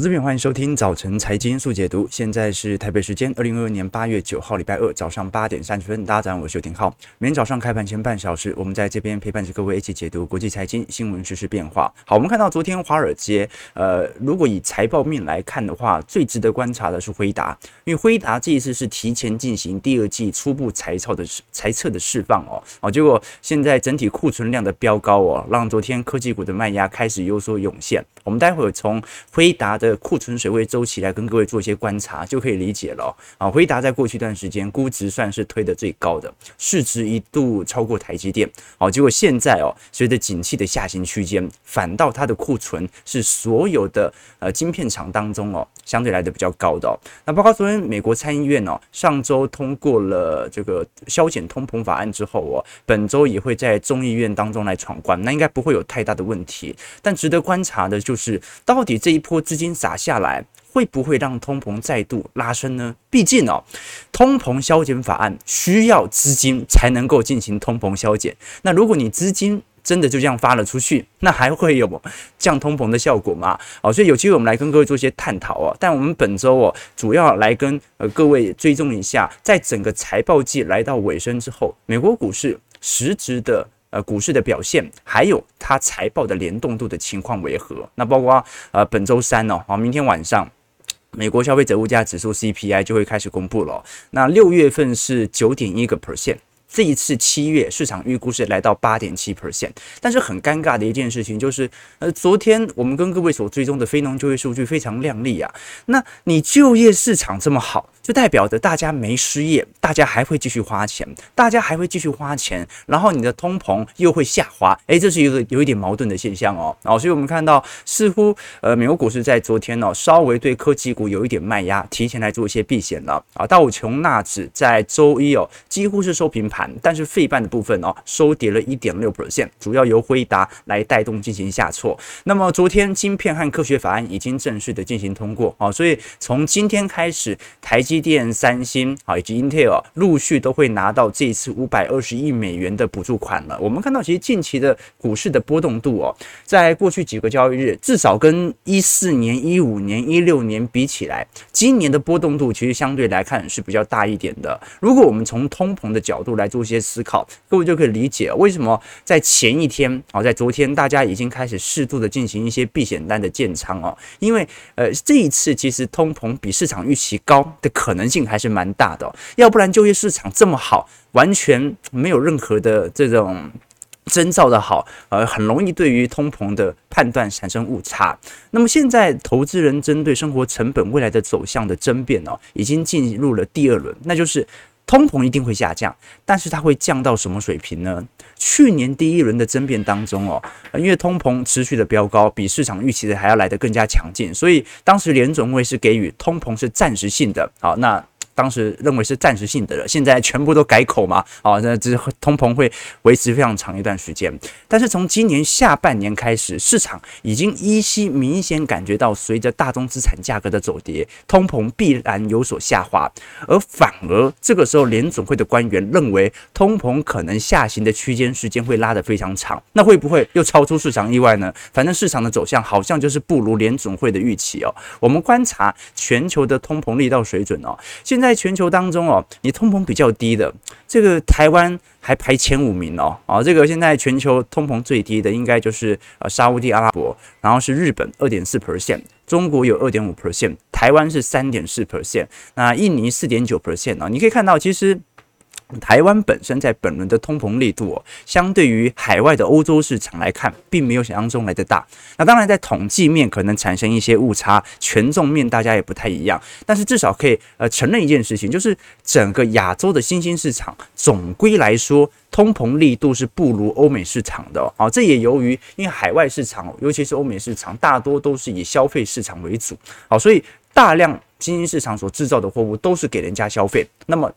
我这边欢迎收听早晨财经速解读。现在是台北时间二零二二年八月九号礼拜二早上八点三十分。大家早上，我是邱廷浩。每天早上开盘前半小时，我们在这边陪伴着各位一起解读国际财经新闻、时事变化。好，我们看到昨天华尔街，呃，如果以财报面来看的话，最值得观察的是辉达，因为辉达这一次是提前进行第二季初步财报的财测的释放哦，哦，结果现在整体库存量的飙高哦，让昨天科技股的卖压开始有所涌现。我们待会儿从辉达的库存水位周期来跟各位做一些观察，就可以理解了啊。辉达在过去一段时间估值算是推得最高的，市值一度超过台积电。哦，结果现在哦，随着景气的下行区间，反倒它的库存是所有的呃晶片厂当中哦，相对来的比较高的哦。那包括昨天美国参议院哦，上周通过了这个削减通膨法案之后哦，本周也会在众议院当中来闯关，那应该不会有太大的问题。但值得观察的就就是，到底这一波资金撒下。来会不会让通膨再度拉升呢？毕竟哦，通膨削减法案需要资金才能够进行通膨削减。那如果你资金真的就这样发了出去，那还会有降通膨的效果吗？哦，所以有机会我们来跟各位做一些探讨哦。但我们本周哦，主要来跟呃各位追踪一下，在整个财报季来到尾声之后，美国股市实质的。呃，股市的表现，还有它财报的联动度的情况为何？那包括呃本周三哦，好，明天晚上，美国消费者物价指数 CPI 就会开始公布了。那六月份是九点一个 percent。这一次七月市场预估是来到八点七 percent，但是很尴尬的一件事情就是，呃，昨天我们跟各位所追踪的非农就业数据非常亮丽啊。那你就业市场这么好，就代表着大家没失业，大家还会继续花钱，大家还会继续花钱，然后你的通膨又会下滑，诶，这是一个有一点矛盾的现象哦。哦，所以我们看到似乎呃，美国股市在昨天哦，稍微对科技股有一点卖压，提前来做一些避险了啊。道琼纳指在周一哦，几乎是收平盘。但是费半的部分哦，收跌了一点六 percent，主要由辉达来带动进行下挫。那么昨天晶片和科学法案已经正式的进行通过啊，所以从今天开始，台积电、三星啊以及 Intel 陆续都会拿到这次五百二十亿美元的补助款了。我们看到其实近期的股市的波动度哦，在过去几个交易日，至少跟一四年、一五年、一六年比起来，今年的波动度其实相对来看是比较大一点的。如果我们从通膨的角度来做一些思考，各位就可以理解为什么在前一天啊，在昨天大家已经开始适度的进行一些避险单的建仓哦，因为呃这一次其实通膨比市场预期高的可能性还是蛮大的，要不然就业市场这么好，完全没有任何的这种征兆的好，呃，很容易对于通膨的判断产生误差。那么现在投资人针对生活成本未来的走向的争辩哦，已经进入了第二轮，那就是。通膨一定会下降，但是它会降到什么水平呢？去年第一轮的争辩当中哦，因为通膨持续的飙高，比市场预期的还要来得更加强劲，所以当时联总会是给予通膨是暂时性的。好，那。当时认为是暂时性的了，现在全部都改口嘛？哦，那这通膨会维持非常长一段时间。但是从今年下半年开始，市场已经依稀明显感觉到，随着大宗资产价格的走跌，通膨必然有所下滑。而反而这个时候，联总会的官员认为，通膨可能下行的区间时间会拉得非常长。那会不会又超出市场意外呢？反正市场的走向好像就是不如联总会的预期哦。我们观察全球的通膨力道水准哦，现在。在全球当中哦，你通膨比较低的这个台湾还排前五名哦，啊，这个现在全球通膨最低的应该就是呃沙乌地阿拉伯，然后是日本二点四 percent，中国有二点五 percent，台湾是三点四 percent，那印尼四点九 percent 啊，你可以看到其实。台湾本身在本轮的通膨力度哦，相对于海外的欧洲市场来看，并没有想象中来的大。那当然，在统计面可能产生一些误差，权重面大家也不太一样。但是至少可以呃承认一件事情，就是整个亚洲的新兴市场总归来说，通膨力度是不如欧美市场的哦。这也由于因为海外市场，尤其是欧美市场，大多都是以消费市场为主，好，所以大量新兴市场所制造的货物都是给人家消费。那么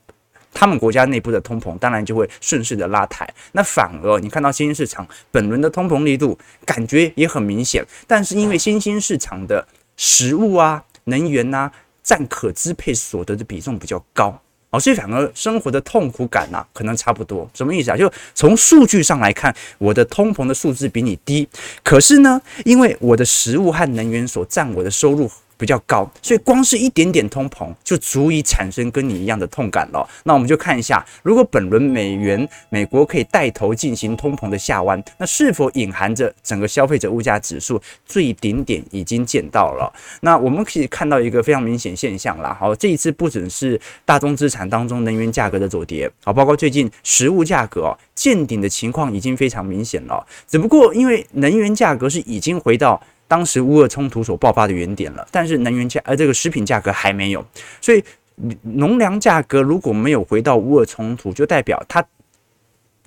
他们国家内部的通膨当然就会顺势的拉抬，那反而你看到新兴市场本轮的通膨力度感觉也很明显，但是因为新兴市场的食物啊、能源呐占可支配所得的比重比较高，哦，所以反而生活的痛苦感呐可能差不多。什么意思啊？就从数据上来看，我的通膨的数字比你低，可是呢，因为我的食物和能源所占我的收入。比较高，所以光是一点点通膨就足以产生跟你一样的痛感了。那我们就看一下，如果本轮美元美国可以带头进行通膨的下弯，那是否隐含着整个消费者物价指数最顶点已经见到了？那我们可以看到一个非常明显现象啦。好，这一次不只是大宗资产当中能源价格的走跌，好，包括最近食物价格见顶的情况已经非常明显了。只不过因为能源价格是已经回到。当时乌俄冲突所爆发的原点了，但是能源价呃这个食品价格还没有，所以农粮价格如果没有回到乌俄冲突，就代表它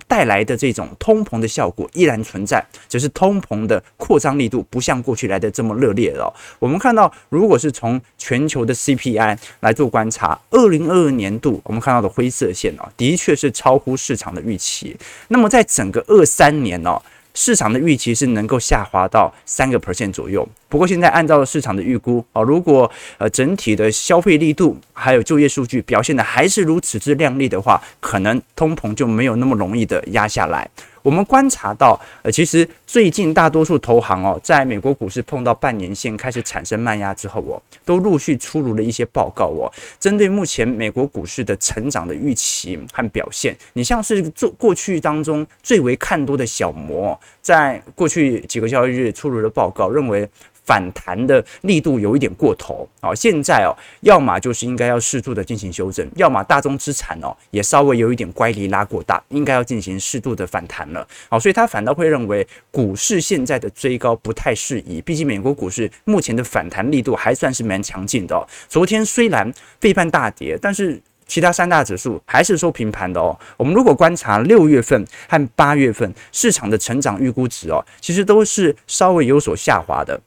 带来的这种通膨的效果依然存在，只是通膨的扩张力度不像过去来的这么热烈了。我们看到，如果是从全球的 CPI 来做观察，二零二二年度我们看到的灰色线哦，的确是超乎市场的预期。那么在整个二三年哦。市场的预期是能够下滑到三个 percent 左右，不过现在按照市场的预估啊，如果呃整体的消费力度还有就业数据表现的还是如此之靓丽的话，可能通膨就没有那么容易的压下来。我们观察到，呃，其实最近大多数投行哦，在美国股市碰到半年线开始产生慢压之后哦，都陆续出炉了一些报告哦，针对目前美国股市的成长的预期和表现。你像是做过去当中最为看多的小摩，在过去几个交易日出炉的报告认为。反弹的力度有一点过头啊！现在哦，要么就是应该要适度的进行修正，要么大宗资产哦也稍微有一点乖离拉过大，应该要进行适度的反弹了。好，所以他反倒会认为股市现在的追高不太适宜，毕竟美国股市目前的反弹力度还算是蛮强劲的哦。昨天虽然费半大跌，但是其他三大指数还是收平盘的哦。我们如果观察六月份和八月份市场的成长预估值哦，其实都是稍微有所下滑的。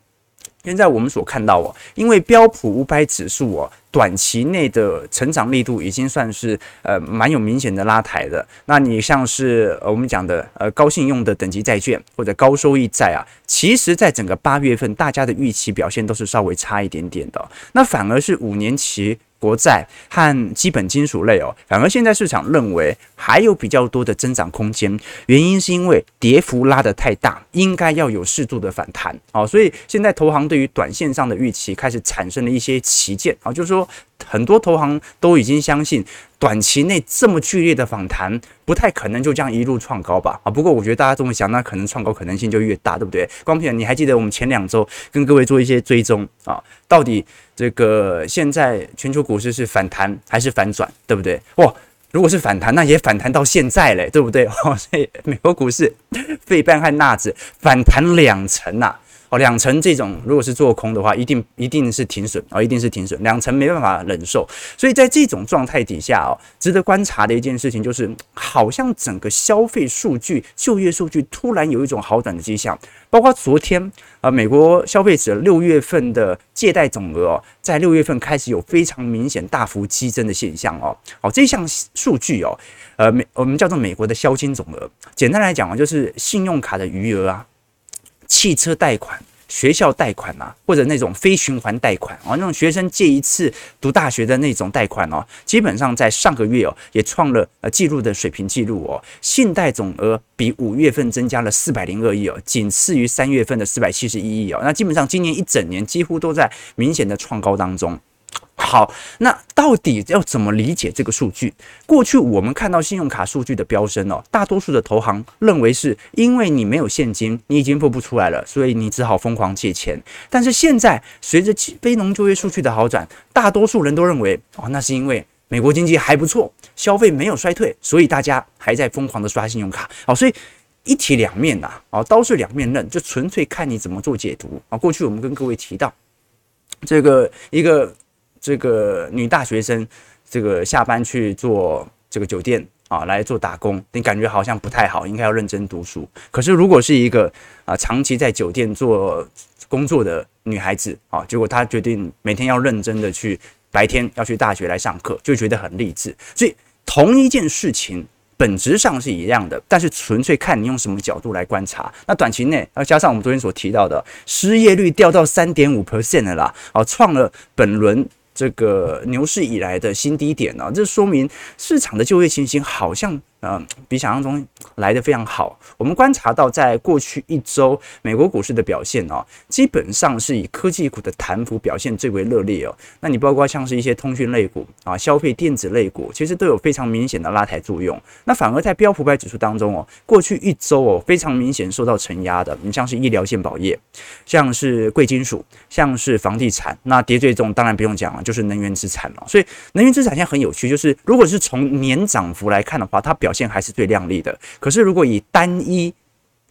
现在我们所看到哦，因为标普五百指数哦，短期内的成长力度已经算是呃蛮有明显的拉抬的。那你像是呃我们讲的呃高信用的等级债券或者高收益债啊，其实在整个八月份大家的预期表现都是稍微差一点点的。那反而是五年期。国债和基本金属类哦，反而现在市场认为还有比较多的增长空间，原因是因为跌幅拉得太大，应该要有适度的反弹。哦，所以现在投行对于短线上的预期开始产生了一些旗舰。啊，就是说很多投行都已经相信。短期内这么剧烈的反弹，不太可能就这样一路创高吧？啊，不过我觉得大家这么想，那可能创高可能性就越大，对不对？光片，你还记得我们前两周跟各位做一些追踪啊？到底这个现在全球股市是反弹还是反转，对不对？哇，如果是反弹，那也反弹到现在嘞，对不对？哦，所以美国股市费半和纳指反弹两成呐。哦，两成这种如果是做空的话，一定一定是停损啊，一定是停损，两成没办法忍受。所以在这种状态底下哦，值得观察的一件事情就是，好像整个消费数据、就业数据突然有一种好转的迹象。包括昨天啊，美国消费者六月份的借贷总额哦，在六月份开始有非常明显大幅激增的现象哦。好，这项数据哦，呃，美我们叫做美国的销金总额，简单来讲啊，就是信用卡的余额啊。汽车贷款、学校贷款呐、或者那种非循环贷款啊，那种学生借一次读大学的那种贷款哦，基本上在上个月哦也创了呃记录的水平记录哦，信贷总额比五月份增加了四百零二亿哦，仅次于三月份的四百七十一亿哦，那基本上今年一整年几乎都在明显的创高当中。好，那到底要怎么理解这个数据？过去我们看到信用卡数据的飙升哦，大多数的投行认为是因为你没有现金，你已经付不出来了，所以你只好疯狂借钱。但是现在随着非农就业数据的好转，大多数人都认为哦，那是因为美国经济还不错，消费没有衰退，所以大家还在疯狂的刷信用卡。好，所以一体两面呐，哦，刀是两面刃，就纯粹看你怎么做解读啊。过去我们跟各位提到这个一个。这个女大学生，这个下班去做这个酒店啊，来做打工，你感觉好像不太好，应该要认真读书。可是如果是一个啊长期在酒店做工作的女孩子啊，结果她决定每天要认真的去，白天要去大学来上课，就觉得很励志。所以同一件事情本质上是一样的，但是纯粹看你用什么角度来观察。那短期内，要加上我们昨天所提到的失业率掉到三点五 percent 了啦，啊，创了本轮。这个牛市以来的新低点呢、这说明市场的就业情形好像呃比想象中来得非常好。我们观察到，在过去一周美国股市的表现哦，基本上是以科技股的弹幅表现最为热烈哦。那你包括像是一些通讯类股啊、消费电子类股，其实都有非常明显的拉抬作用。那反而在标普百指数当中哦，过去一周哦，非常明显受到承压的，你像是医疗健保业，像是贵金属，像是房地产，那跌最重当然不用讲了，就是能源资产了。所以能源资产现在很有趣，就是如果是从年涨幅来看的话，它表现还是最亮丽的。可是如果以单一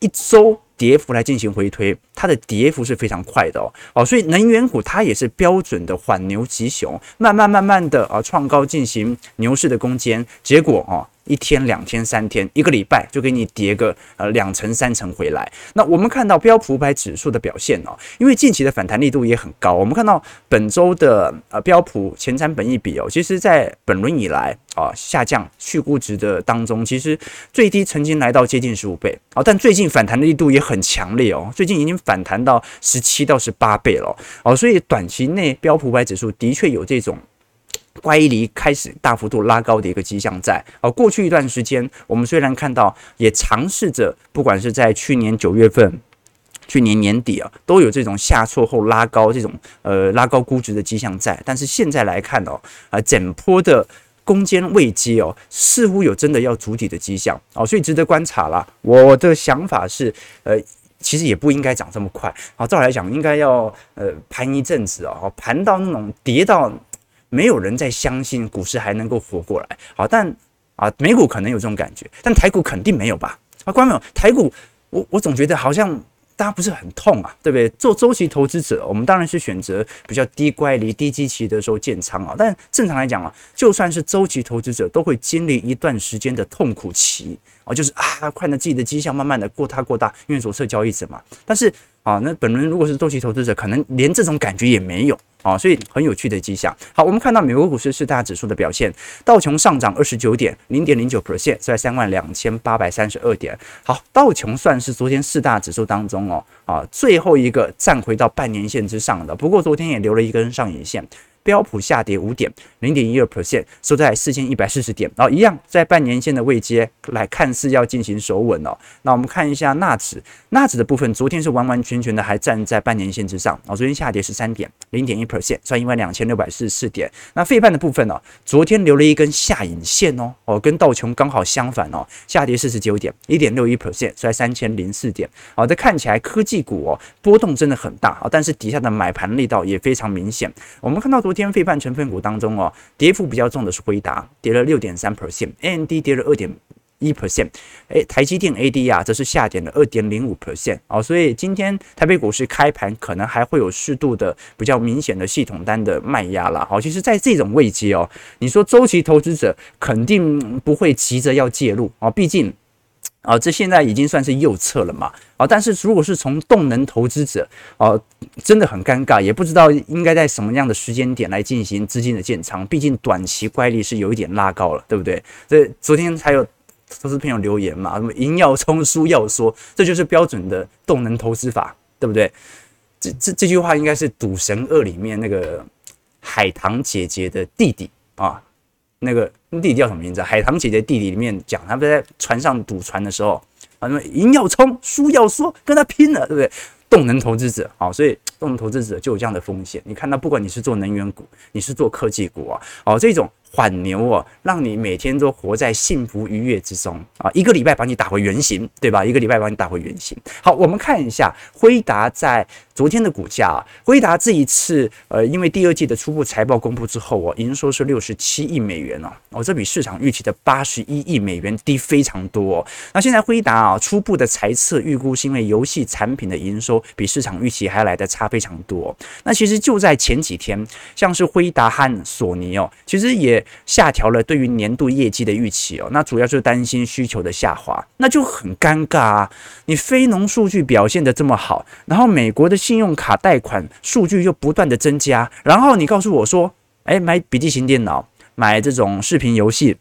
一周跌幅来进行回推，它的跌幅是非常快的哦。哦，所以能源股它也是标准的缓牛急熊，慢慢慢慢的啊创高进行牛市的攻坚，结果哦。一天、两天、三天，一个礼拜就给你跌个呃两成、三成回来。那我们看到标普五百指数的表现哦，因为近期的反弹力度也很高。我们看到本周的呃标普前瞻本一比哦，其实在本轮以来啊下降去估值的当中，其实最低曾经来到接近十五倍哦，但最近反弹的力度也很强烈哦，最近已经反弹到十七到十八倍了哦，所以短期内标普五百指数的确有这种。乖离开始大幅度拉高的一个迹象在，而过去一段时间，我们虽然看到也尝试着，不管是在去年九月份、去年年底啊，都有这种下挫后拉高这种呃拉高估值的迹象在，但是现在来看哦，啊整波的攻坚位阶哦，似乎有真的要筑底的迹象哦，所以值得观察啦。我的想法是，呃，其实也不应该涨这么快，好，照来讲应该要呃盘一阵子哦，盘到那种跌到。没有人再相信股市还能够活过来，好，但啊，美股可能有这种感觉，但台股肯定没有吧？啊，观众朋友，台股，我我总觉得好像大家不是很痛啊，对不对？做周期投资者，我们当然是选择比较低乖离、低基期的时候建仓啊。但正常来讲啊，就算是周期投资者，都会经历一段时间的痛苦期啊，就是啊，看着自己的绩效慢慢的过大过大，因为左侧交易者嘛。但是啊，那本轮如果是周期投资者，可能连这种感觉也没有。啊，所以很有趣的迹象。好，我们看到美国股市四大指数的表现，道琼上涨二十九点零点零九 percent，在三万两千八百三十二点。好，道琼算是昨天四大指数当中哦，啊，最后一个站回到半年线之上的。不过昨天也留了一根上影线。标普下跌五点零点一二 percent，收在四千一百四十点，然后一样在半年线的位阶来看似要进行守稳哦。那我们看一下纳指，纳指的部分昨天是完完全全的还站在半年线之上，哦，昨天下跌十三点零点一 percent，算一万两千六百四十四点。那费半的部分呢，昨天留了一根下影线哦，哦，跟道琼刚好相反哦，下跌四十九点一点六一 percent，在三千零四点。好，这看起来科技股哦波动真的很大啊，但是底下的买盘力道也非常明显。我们看到昨天。天费半成分股当中哦，跌幅比较重的是辉达，跌了六点三 percent，AMD 跌了二点一 percent，哎，台积电 AD 啊，则是下跌了二点零五 percent 哦，所以今天台北股市开盘可能还会有适度的比较明显的系统单的卖压啦。好，其实，在这种位阶哦，你说周期投资者肯定不会急着要介入啊，毕竟。啊，这现在已经算是右侧了嘛？啊，但是如果是从动能投资者，啊，真的很尴尬，也不知道应该在什么样的时间点来进行资金的建仓。毕竟短期乖离是有一点拉高了，对不对？这昨天还有投资朋友留言嘛，什么赢要冲，输要说，这就是标准的动能投资法，对不对？这这这句话应该是《赌神二》里面那个海棠姐姐的弟弟啊。那个弟弟叫什么名字？海棠姐姐弟弟里面讲，他们在船上赌船的时候，啊，什么赢要冲，输要说，跟他拼了，对不对？动能投资者，好，所以动能投资者就有这样的风险。你看到，不管你是做能源股，你是做科技股啊，哦，这种。缓牛哦，让你每天都活在幸福愉悦之中啊！一个礼拜把你打回原形，对吧？一个礼拜把你打回原形。好，我们看一下辉达在昨天的股价啊。辉达这一次呃，因为第二季的初步财报公布之后哦，营收是六十七亿美元哦，哦，这比市场预期的八十一亿美元低非常多。那现在辉达啊，初步的财测预估是因为游戏产品的营收比市场预期还来得差非常多。那其实就在前几天，像是辉达和索尼哦，其实也。下调了对于年度业绩的预期哦，那主要就是担心需求的下滑，那就很尴尬啊！你非农数据表现的这么好，然后美国的信用卡贷款数据又不断的增加，然后你告诉我说，哎，买笔记型电脑、买这种视频游戏、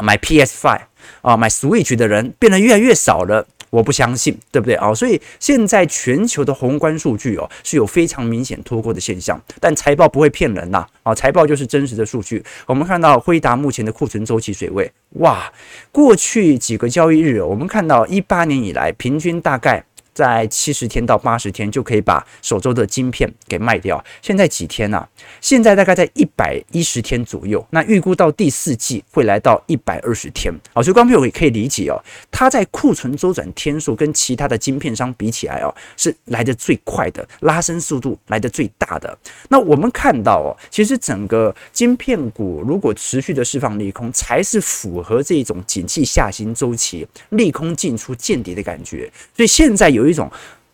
买 PS5 啊、买 Switch 的人变得越来越少了。我不相信，对不对啊？所以现在全球的宏观数据哦是有非常明显脱钩的现象，但财报不会骗人呐啊，财报就是真实的数据。我们看到辉达目前的库存周期水位，哇，过去几个交易日，我们看到一八年以来平均大概。在七十天到八十天就可以把手中的晶片给卖掉。现在几天呢、啊？现在大概在一百一十天左右。那预估到第四季会来到一百二十天。好，所以观众朋友也可以理解哦，它在库存周转天数跟其他的晶片商比起来哦，是来得最快的，拉升速度来得最大的。那我们看到哦，其实整个晶片股如果持续的释放利空，才是符合这种景气下行周期利空进出见底的感觉。所以现在有。有一种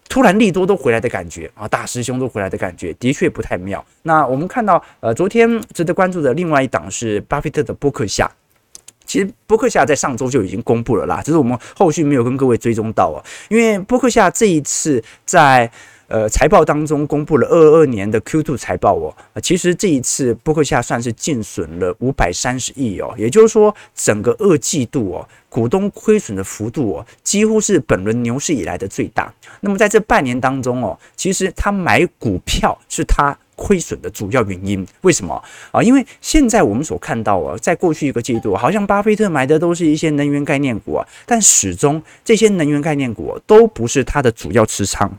突然利多都回来的感觉啊，大师兄都回来的感觉，的确不太妙。那我们看到，呃，昨天值得关注的另外一档是巴菲特的波克夏。其实波克夏在上周就已经公布了啦，只是我们后续没有跟各位追踪到啊。因为波克夏这一次在呃财报当中公布了二二年的 Q2 财报哦，其实这一次波克夏算是净损了五百三十亿哦，也就是说整个二季度哦。股东亏损的幅度哦，几乎是本轮牛市以来的最大。那么在这半年当中哦，其实他买股票是他亏损的主要原因。为什么啊？因为现在我们所看到啊，在过去一个季度，好像巴菲特买的都是一些能源概念股啊，但始终这些能源概念股都不是他的主要持仓。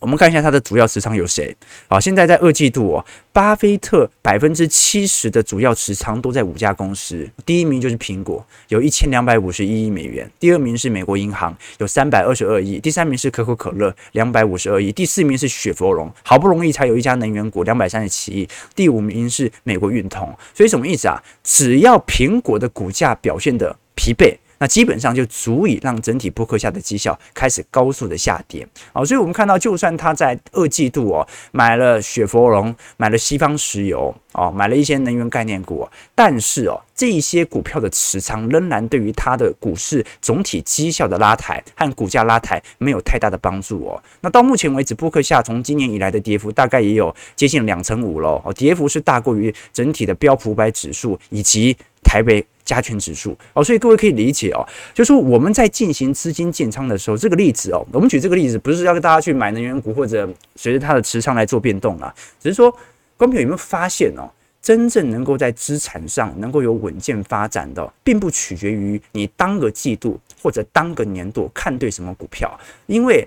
我们看一下它的主要持仓有谁啊？现在在二季度哦，巴菲特百分之七十的主要持仓都在五家公司，第一名就是苹果，有一千两百五十一亿美元；第二名是美国银行，有三百二十二亿；第三名是可口可乐，两百五十二亿；第四名是雪佛龙，好不容易才有一家能源股，两百三十七亿；第五名是美国运通。所以什么意思啊？只要苹果的股价表现得疲惫。那基本上就足以让整体波克夏的绩效开始高速的下跌啊，所以我们看到，就算他在二季度哦买了雪佛龙，买了西方石油哦，买了一些能源概念股，但是哦这一些股票的持仓仍然对于它的股市总体绩效的拉抬和股价拉抬没有太大的帮助哦。那到目前为止，波克夏从今年以来的跌幅大概也有接近两成五喽，哦，跌幅是大过于整体的标普五百指数以及台北加权指数哦，所以各位可以理解哦，就是说我们在进行资金建仓的时候，这个例子哦，我们举这个例子不是要跟大家去买能源股或者随着它的持仓来做变动啦，只是说，观众有没有发现哦，真正能够在资产上能够有稳健发展的，并不取决于你当个季度或者当个年度看对什么股票，因为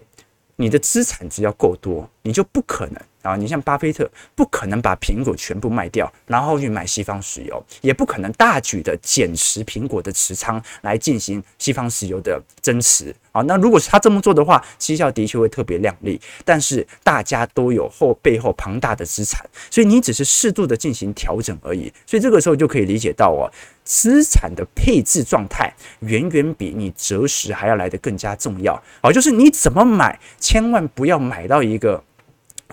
你的资产只要够多，你就不可能。啊，你像巴菲特不可能把苹果全部卖掉，然后去买西方石油，也不可能大举的减持苹果的持仓来进行西方石油的增持。啊，那如果是他这么做的话，绩效的确会特别亮丽。但是大家都有后背后庞大的资产，所以你只是适度的进行调整而已。所以这个时候就可以理解到哦，资产的配置状态远远比你择时还要来得更加重要。好，就是你怎么买，千万不要买到一个。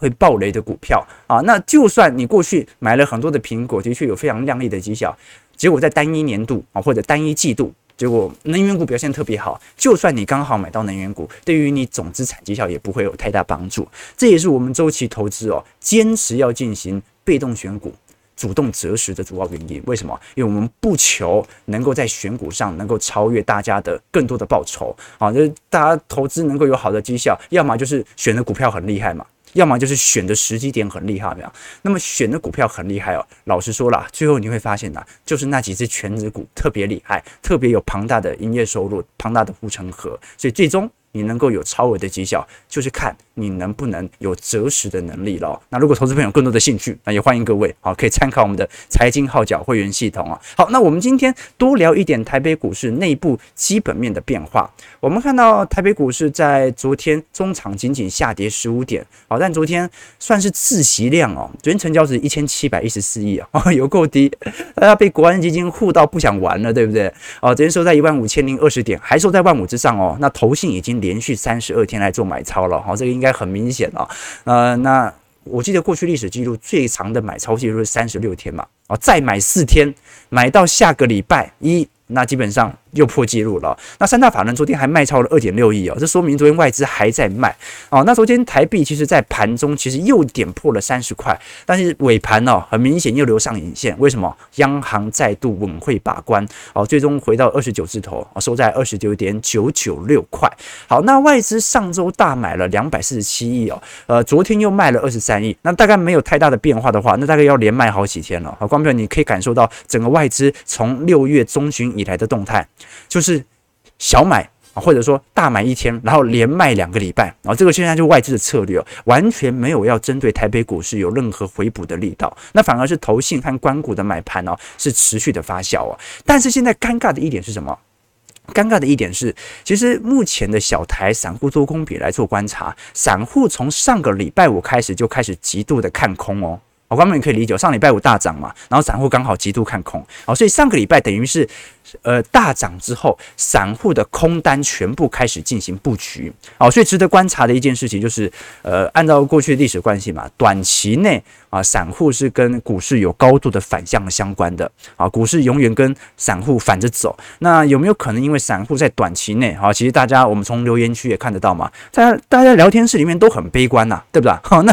会爆雷的股票啊，那就算你过去买了很多的苹果，的确有非常亮丽的绩效，结果在单一年度啊或者单一季度，结果能源股表现特别好，就算你刚好买到能源股，对于你总资产绩效也不会有太大帮助。这也是我们周期投资哦，坚持要进行被动选股、主动择时的主要原因。为什么？因为我们不求能够在选股上能够超越大家的更多的报酬啊，就是大家投资能够有好的绩效，要么就是选的股票很厉害嘛。要么就是选的时机点很厉害，没有？那么选的股票很厉害哦。老实说了，最后你会发现呐，就是那几只全职股特别厉害，特别有庞大的营业收入、庞大的护城河，所以最终你能够有超额的绩效，就是看你能不能有择时的能力了。那如果投资朋友有更多的兴趣，那也欢迎各位好可以参考我们的财经号角会员系统啊。好，那我们今天多聊一点台北股市内部基本面的变化。我们看到台北股市在昨天中场仅仅下跌十五点，好，但昨天算是自习量哦，昨天成交值一千七百一十四亿啊，有够低，大家被国安基金护到不想玩了，对不对？哦，昨天收在一万五千零二十点，还收在万五之上哦。那投信已经。连续三十二天来做买超了，好，这个应该很明显啊。呃，那我记得过去历史记录最长的买超记录是三十六天嘛，啊，再买四天，买到下个礼拜一那基本上又破纪录了。那三大法人昨天还卖超了二点六亿哦，这说明昨天外资还在卖哦。那昨天台币其实在盘中其实又点破了三十块，但是尾盘哦很明显又留上影线，为什么？央行再度稳会把关哦，最终回到二十九字头，收在二十九点九九六块。好，那外资上周大买了两百四十七亿哦，呃，昨天又卖了二十三亿，那大概没有太大的变化的话，那大概要连卖好几天了。好，观众，你可以感受到整个外资从六月中旬以来的动态，就是小买啊，或者说大买一天，然后连卖两个礼拜，然后这个现在就是外资的策略哦，完全没有要针对台北股市有任何回补的力道，那反而是投信和官股的买盘哦，是持续的发酵哦。但是现在尴尬的一点是什么？尴尬的一点是，其实目前的小台散户做空比来做观察，散户从上个礼拜五开始就开始极度的看空哦。我观众你可以理解，上礼拜五大涨嘛，然后散户刚好极度看空，好，所以上个礼拜等于是。呃，大涨之后，散户的空单全部开始进行布局，好，所以值得观察的一件事情就是，呃，按照过去历史关系嘛，短期内啊，散户是跟股市有高度的反向相关的，啊，股市永远跟散户反着走。那有没有可能因为散户在短期内，啊，其实大家我们从留言区也看得到嘛，大家大家聊天室里面都很悲观呐，对不对？好，那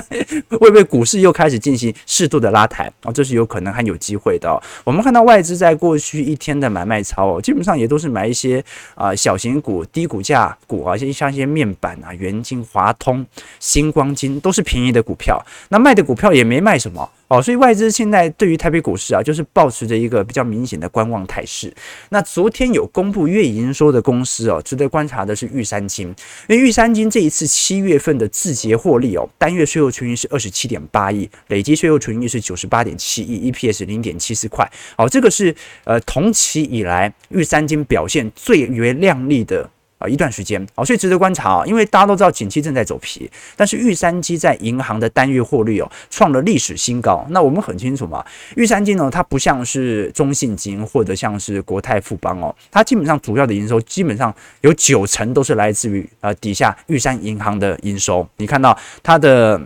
会不会股市又开始进行适度的拉抬？啊，这是有可能还有机会的。我们看到外资在过去一天的买卖。操基本上也都是买一些啊、小型股、低股价股啊，像像一些面板啊、元晶、华通、星光金都是便宜的股票。那卖的股票也没卖什么。哦，所以外资现在对于台北股市啊，就是保持着一个比较明显的观望态势。那昨天有公布月营收的公司哦，值得观察的是玉山金，因为玉山金这一次七月份的自结获利哦，单月税后纯益是二十七点八亿，累计税后纯益是九十八点七亿，EPS 零点七四块。哦，这个是呃同期以来玉山金表现最为亮丽的。啊，一段时间，啊，所以值得观察啊，因为大家都知道景气正在走皮，但是玉山金在银行的单月获利哦，创了历史新高。那我们很清楚嘛，玉山金呢，它不像是中信金或者像是国泰富邦哦，它基本上主要的营收基本上有九成都是来自于呃底下玉山银行的营收。你看到它的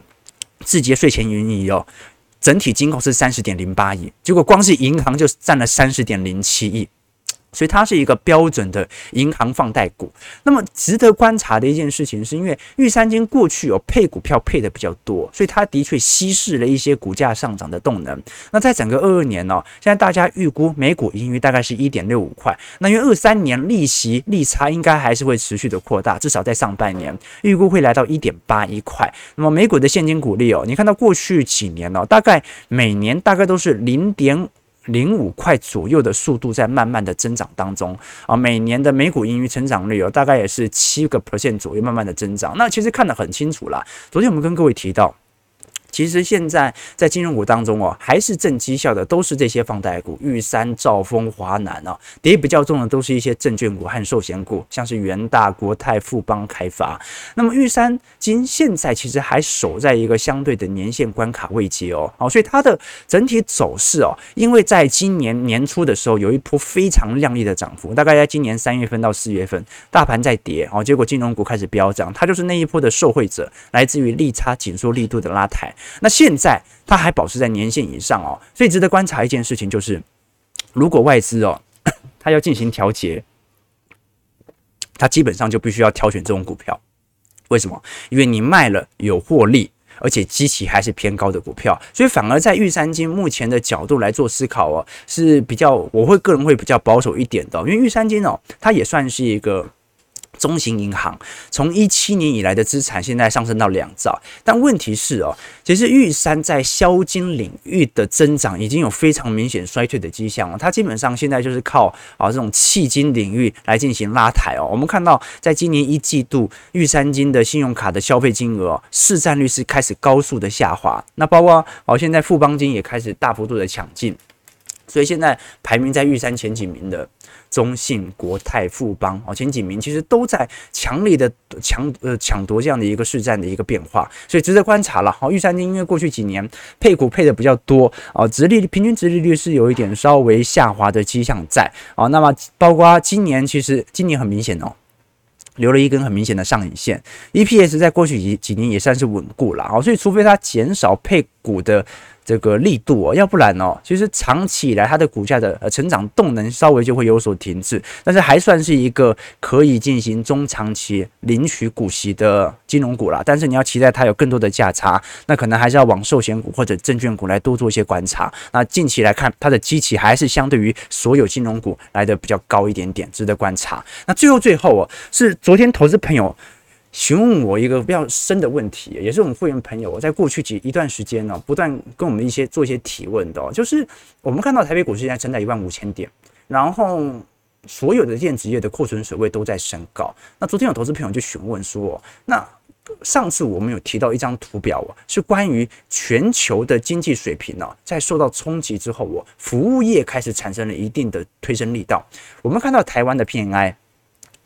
字节税前盈余哦，整体金额是三十点零八亿，结果光是银行就占了三十点零七亿。所以它是一个标准的银行放贷股。那么值得观察的一件事情，是因为玉山金过去有配股票配的比较多，所以它的确稀释了一些股价上涨的动能。那在整个二二年呢、现在大家预估每股盈余大概是一点六五块。那因为二三年利息利差应该还是会持续的扩大，至少在上半年预估会来到一点八一块。那么每股的现金股利哦，你看到过去几年哦，大概每年大概都是零点。零五块左右的速度在慢慢的增长当中啊，每年的每股盈余成长率哦，大概也是七个 percent 左右，慢慢的增长。那其实看得很清楚啦，昨天我们跟各位提到。其实现在在金融股当中哦，还是正绩效的都是这些放贷股，玉山、兆丰、华南啊，跌比较重的都是一些证券股和寿险股，像是元大、国泰、富邦、开发。那么玉山金现在其实还守在一个相对的年线关卡位阶哦，好，所以它的整体走势哦，因为在今年年初的时候有一波非常亮丽的涨幅，大概在今年三月份到四月份，大盘在跌哦，结果金融股开始飙涨，它就是那一波的受惠者，来自于利差紧缩力度的拉抬。那现在它还保持在年线以上哦，所以值得观察一件事情就是，如果外资哦，它要进行调节，它基本上就必须要挑选这种股票。为什么？因为你卖了有获利，而且基期还是偏高的股票，所以反而在玉山金目前的角度来做思考哦，是比较我会个人会比较保守一点的，因为玉山金哦，它也算是一个。中型银行从一七年以来的资产现在上升到两兆，但问题是哦，其实玉山在销金领域的增长已经有非常明显衰退的迹象了。它基本上现在就是靠啊这种企金领域来进行拉抬哦。我们看到在今年一季度，玉山金的信用卡的消费金额市占率是开始高速的下滑，那包括哦现在富邦金也开始大幅度的抢进，所以现在排名在玉山前几名的。中信、国泰、富邦哦，前几名其实都在强力的抢呃抢夺这样的一个市占的一个变化，所以值得观察了。好，玉山金因为过去几年配股配的比较多啊，殖利率平均殖利率是有一点稍微下滑的迹象在啊。那么包括今年其实今年很明显哦。留了一根很明显的上影线，EPS 在过去几几年也算是稳固了啊，所以除非它减少配股的。这个力度哦，要不然哦，其实长期以来它的股价的呃成长动能稍微就会有所停滞，但是还算是一个可以进行中长期领取股息的金融股啦。但是你要期待它有更多的价差，那可能还是要往寿险股或者证券股来多做一些观察。那近期来看，它的基期还是相对于所有金融股来的比较高一点点，值得观察。那最后最后哦，是昨天投资朋友。询问我一个比较深的问题，也是我们会员朋友在过去几一段时间呢，不断跟我们一些做一些提问的，就是我们看到台北股市现在正在一万五千点，然后所有的电子业的库存水位都在升高。那昨天有投资朋友就询问说，那上次我们有提到一张图表啊，是关于全球的经济水平呢，在受到冲击之后，我服务业开始产生了一定的推升力道。我们看到台湾的 PMI。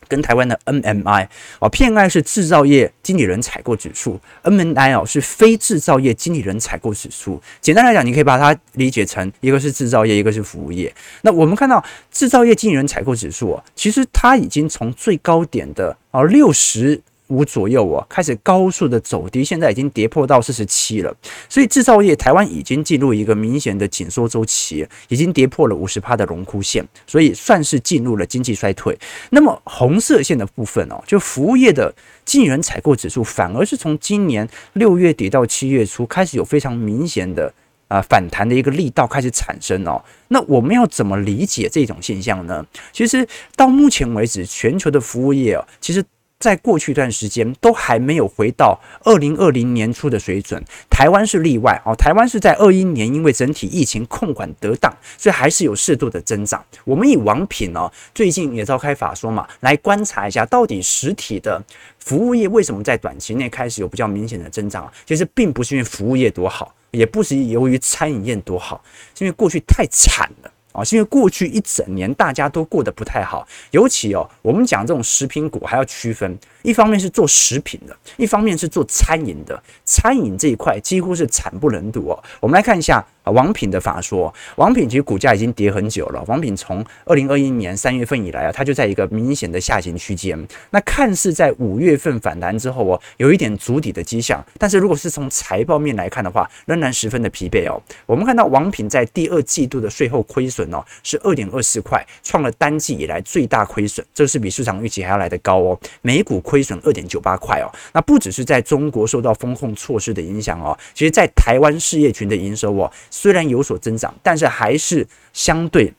跟台湾的 NMI 哦，PMI 是制造业经理人采购指数，NMI 哦是非制造业经理人采购指数。简单来讲，你可以把它理解成一个是制造业，一个是服务业。那我们看到制造业经理人采购指数哦，其实它已经从最高点的哦六十。五左右哦，开始高速的走低，现在已经跌破到四十七了。所以制造业台湾已经进入一个明显的紧缩周期，已经跌破了五十趴的荣枯线，所以算是进入了经济衰退。那么红色线的部分哦，就服务业的经理人采购指数，反而是从今年六月底到七月初开始有非常明显的啊反弹的一个力道开始产生哦。那我们要怎么理解这种现象呢？其实到目前为止，全球的服务业哦，其实。在过去一段时间都还没有回到二零二零年初的水准，台湾是例外哦。台湾是在二一年，因为整体疫情控管得当，所以还是有适度的增长。我们以王品哦，最近也召开法说嘛，来观察一下到底实体的服务业为什么在短期内开始有比较明显的增长。其实并不是因为服务业多好，也不是由于餐饮业多好，是因为过去太惨了。啊，是因为过去一整年大家都过得不太好，尤其哦，我们讲这种食品股还要区分，一方面是做食品的，一方面是做餐饮的，餐饮这一块几乎是惨不忍睹哦。我们来看一下。啊，王品的法说，王品其实股价已经跌很久了。王品从二零二一年三月份以来啊，它就在一个明显的下行区间。那看似在五月份反弹之后哦，有一点筑底的迹象。但是如果是从财报面来看的话，仍然十分的疲惫哦。我们看到王品在第二季度的税后亏损哦，是二点二四块，创了单季以来最大亏损，这是比市场预期还要来得高哦。每股亏亏损二点九八块哦。那不只是在中国受到风控措施的影响哦，其实在台湾事业群的营收哦。虽然有所增长，但是还是相对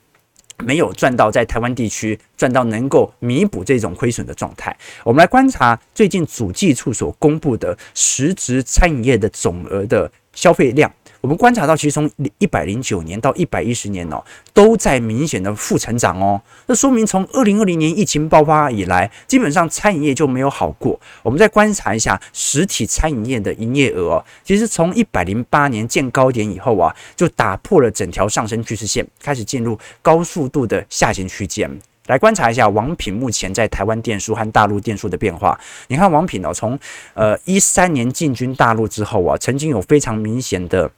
没有赚到在台湾地区赚到能够弥补这种亏损的状态。我们来观察最近主计处所公布的实质餐饮业的总额的消费量。我们观察到，其实从一百零九年到一百一十年哦，都在明显的负成长哦。那说明从二零二零年疫情爆发以来，基本上餐饮业就没有好过。我们再观察一下实体餐饮业的营业额哦，其实从一百零八年见高点以后啊，就打破了整条上升趋势线，开始进入高速度的下行区间。来观察一下王品目前在台湾店数和大陆店数的变化。你看王品哦，从呃一三年进军大陆之后啊，曾经有非常明显的。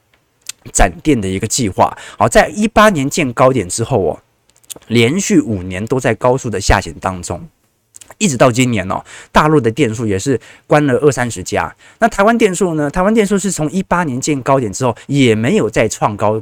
展店的一个计划，好，在一八年见高点之后哦，连续五年都在高速的下行当中，一直到今年哦，大陆的店数也是关了二三十家。那台湾店数呢？台湾店数是从一八年见高点之后，也没有再创高。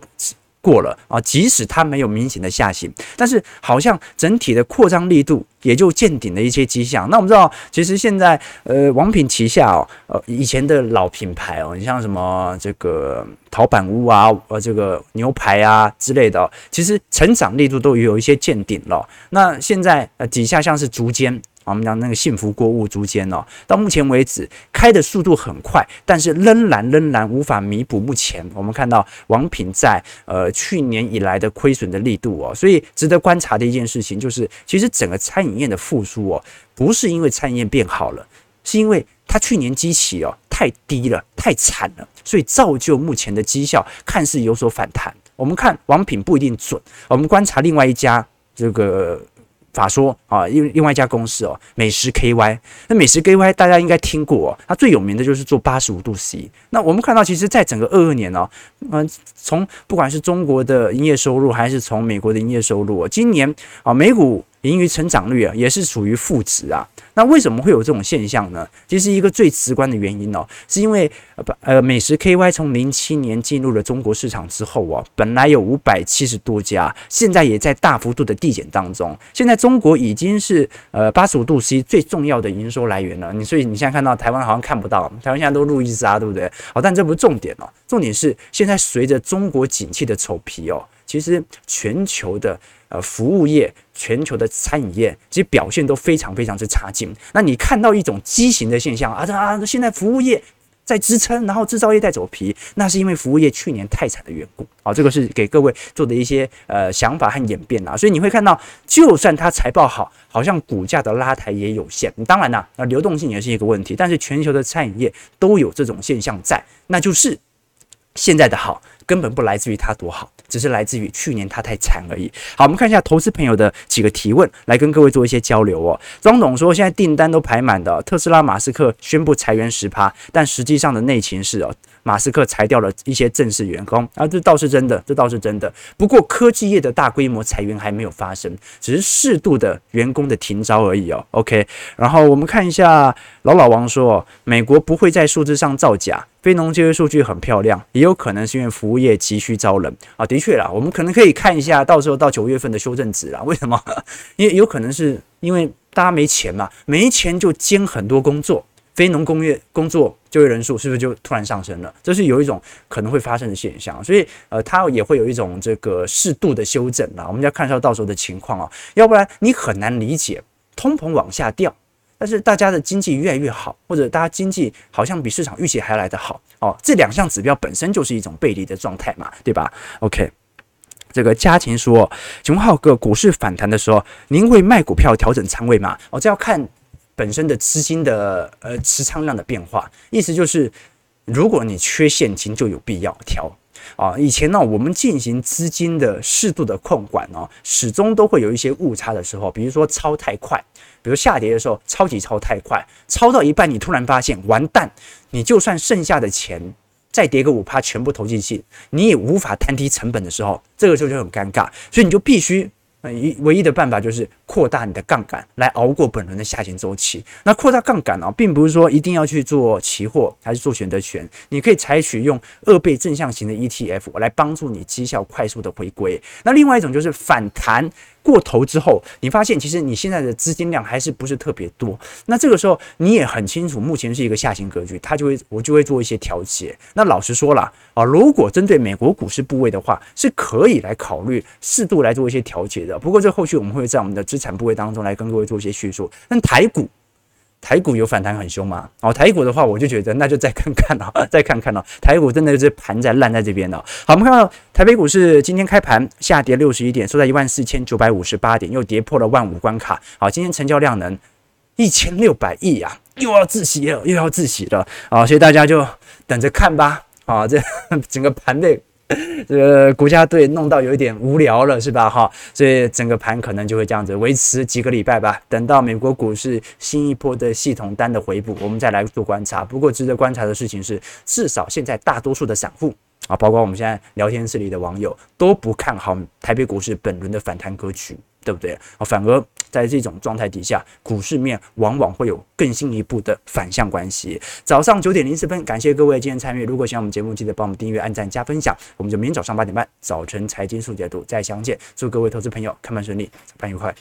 过了啊，即使它没有明显的下行，但是好像整体的扩张力度也就见顶的一些迹象。那我们知道，其实现在呃，王品旗下哦，呃，以前的老品牌哦，你像什么这个陶板屋啊，呃，这个牛排啊之类的，其实成长力度都有一些见顶了。那现在呃，底下像是竹间。我们讲那个幸福购物筑间哦，到目前为止开的速度很快，但是仍然仍然无法弥补目前我们看到王品在呃去年以来的亏损的力度哦，所以值得观察的一件事情就是，其实整个餐饮业的复苏哦，不是因为餐饮业变好了，是因为它去年基期哦太低了，太惨了，所以造就目前的绩效看似有所反弹。我们看王品不一定准，我们观察另外一家这个。法说啊，另另外一家公司哦，美食 KY。那美食 KY 大家应该听过哦，它最有名的就是做八十五度 C。那我们看到，其实在整个二二年哦，嗯，从不管是中国的营业收入，还是从美国的营业收入，今年啊，美股盈余成长率啊，也是属于负值啊。那为什么会有这种现象呢？其实一个最直观的原因哦，是因为呃，美食 KY 从零七年进入了中国市场之后哦，本来有五百七十多家，现在也在大幅度的递减当中。现在中国已经是呃八十五度 C 最重要的营收来源了。你所以你现在看到台湾好像看不到，台湾现在都路易斯啊，对不对？好，但这不是重点哦，重点是现在随着中国景气的丑皮哦，其实全球的。呃，服务业、全球的餐饮业，其实表现都非常非常之差劲。那你看到一种畸形的现象啊，这啊，现在服务业在支撑，然后制造业在走皮，那是因为服务业去年太惨的缘故。啊，这个是给各位做的一些呃想法和演变啊。所以你会看到，就算它财报好，好像股价的拉抬也有限。当然啦，那流动性也是一个问题，但是全球的餐饮业都有这种现象在，那就是现在的好。根本不来自于它多好，只是来自于去年它太惨而已。好，我们看一下投资朋友的几个提问，来跟各位做一些交流哦。庄董说，现在订单都排满的，特斯拉马斯克宣布裁员十趴，但实际上的内情是哦。马斯克裁掉了一些正式员工啊，这倒是真的，这倒是真的。不过科技业的大规模裁员还没有发生，只是适度的员工的停招而已哦。OK，然后我们看一下老老王说，美国不会在数字上造假，非农就业数据很漂亮，也有可能是因为服务业急需招人啊。的确啦，我们可能可以看一下，到时候到九月份的修正值啦。为什么？因为有可能是因为大家没钱嘛，没钱就兼很多工作。非农工业工作就业人数是不是就突然上升了？这是有一种可能会发生的现象，所以呃，它也会有一种这个适度的修正啦。我们要看一下到时候的情况啊，要不然你很难理解通膨往下掉，但是大家的经济越来越好，或者大家经济好像比市场预期还来得好哦，这两项指标本身就是一种背离的状态嘛，对吧？OK，这个家庭说，请问浩哥，股市反弹的时候，您会卖股票调整仓位吗？哦，这要看。本身的资金的呃持仓量的变化，意思就是，如果你缺现金，就有必要调啊。以前呢，我们进行资金的适度的控管呢，始终都会有一些误差的时候，比如说超太快，比如下跌的时候超级超太快，超到一半你突然发现完蛋，你就算剩下的钱再跌个五趴全部投进去，你也无法摊低成本的时候，这个时候就很尴尬，所以你就必须。那一唯一的办法就是扩大你的杠杆，来熬过本轮的下行周期。那扩大杠杆啊，并不是说一定要去做期货还是做选择权，你可以采取用二倍正向型的 ETF 来帮助你绩效快速的回归。那另外一种就是反弹。过头之后，你发现其实你现在的资金量还是不是特别多。那这个时候你也很清楚，目前是一个下行格局，它就会我就会做一些调节。那老实说了啊，如果针对美国股市部位的话，是可以来考虑适度来做一些调节的。不过这后续我们会在我们的资产部位当中来跟各位做一些叙述。但台股。台股有反弹很凶吗？哦，台股的话，我就觉得那就再看看了，再看看了。台股真的是盘在烂在这边了。好，我们看到台北股市今天开盘下跌六十一点，收在一万四千九百五十八点，又跌破了万五关卡。好，今天成交量能一千六百亿啊，又要自洗了，又要自洗了。啊，所以大家就等着看吧。啊，这 整个盘内。这个国家队弄到有一点无聊了，是吧？哈，所以整个盘可能就会这样子维持几个礼拜吧。等到美国股市新一波的系统单的回补，我们再来做观察。不过值得观察的事情是，至少现在大多数的散户啊，包括我们现在聊天室里的网友都不看好台北股市本轮的反弹格局。对不对啊？反而在这种状态底下，股市面往往会有更进一步的反向关系。早上九点零四分，感谢各位今天参与。如果喜欢我们节目，记得帮我们订阅、按赞、加分享。我们就明天早上八点半，早晨财经速解读再相见。祝各位投资朋友开盘顺利，盘愉快。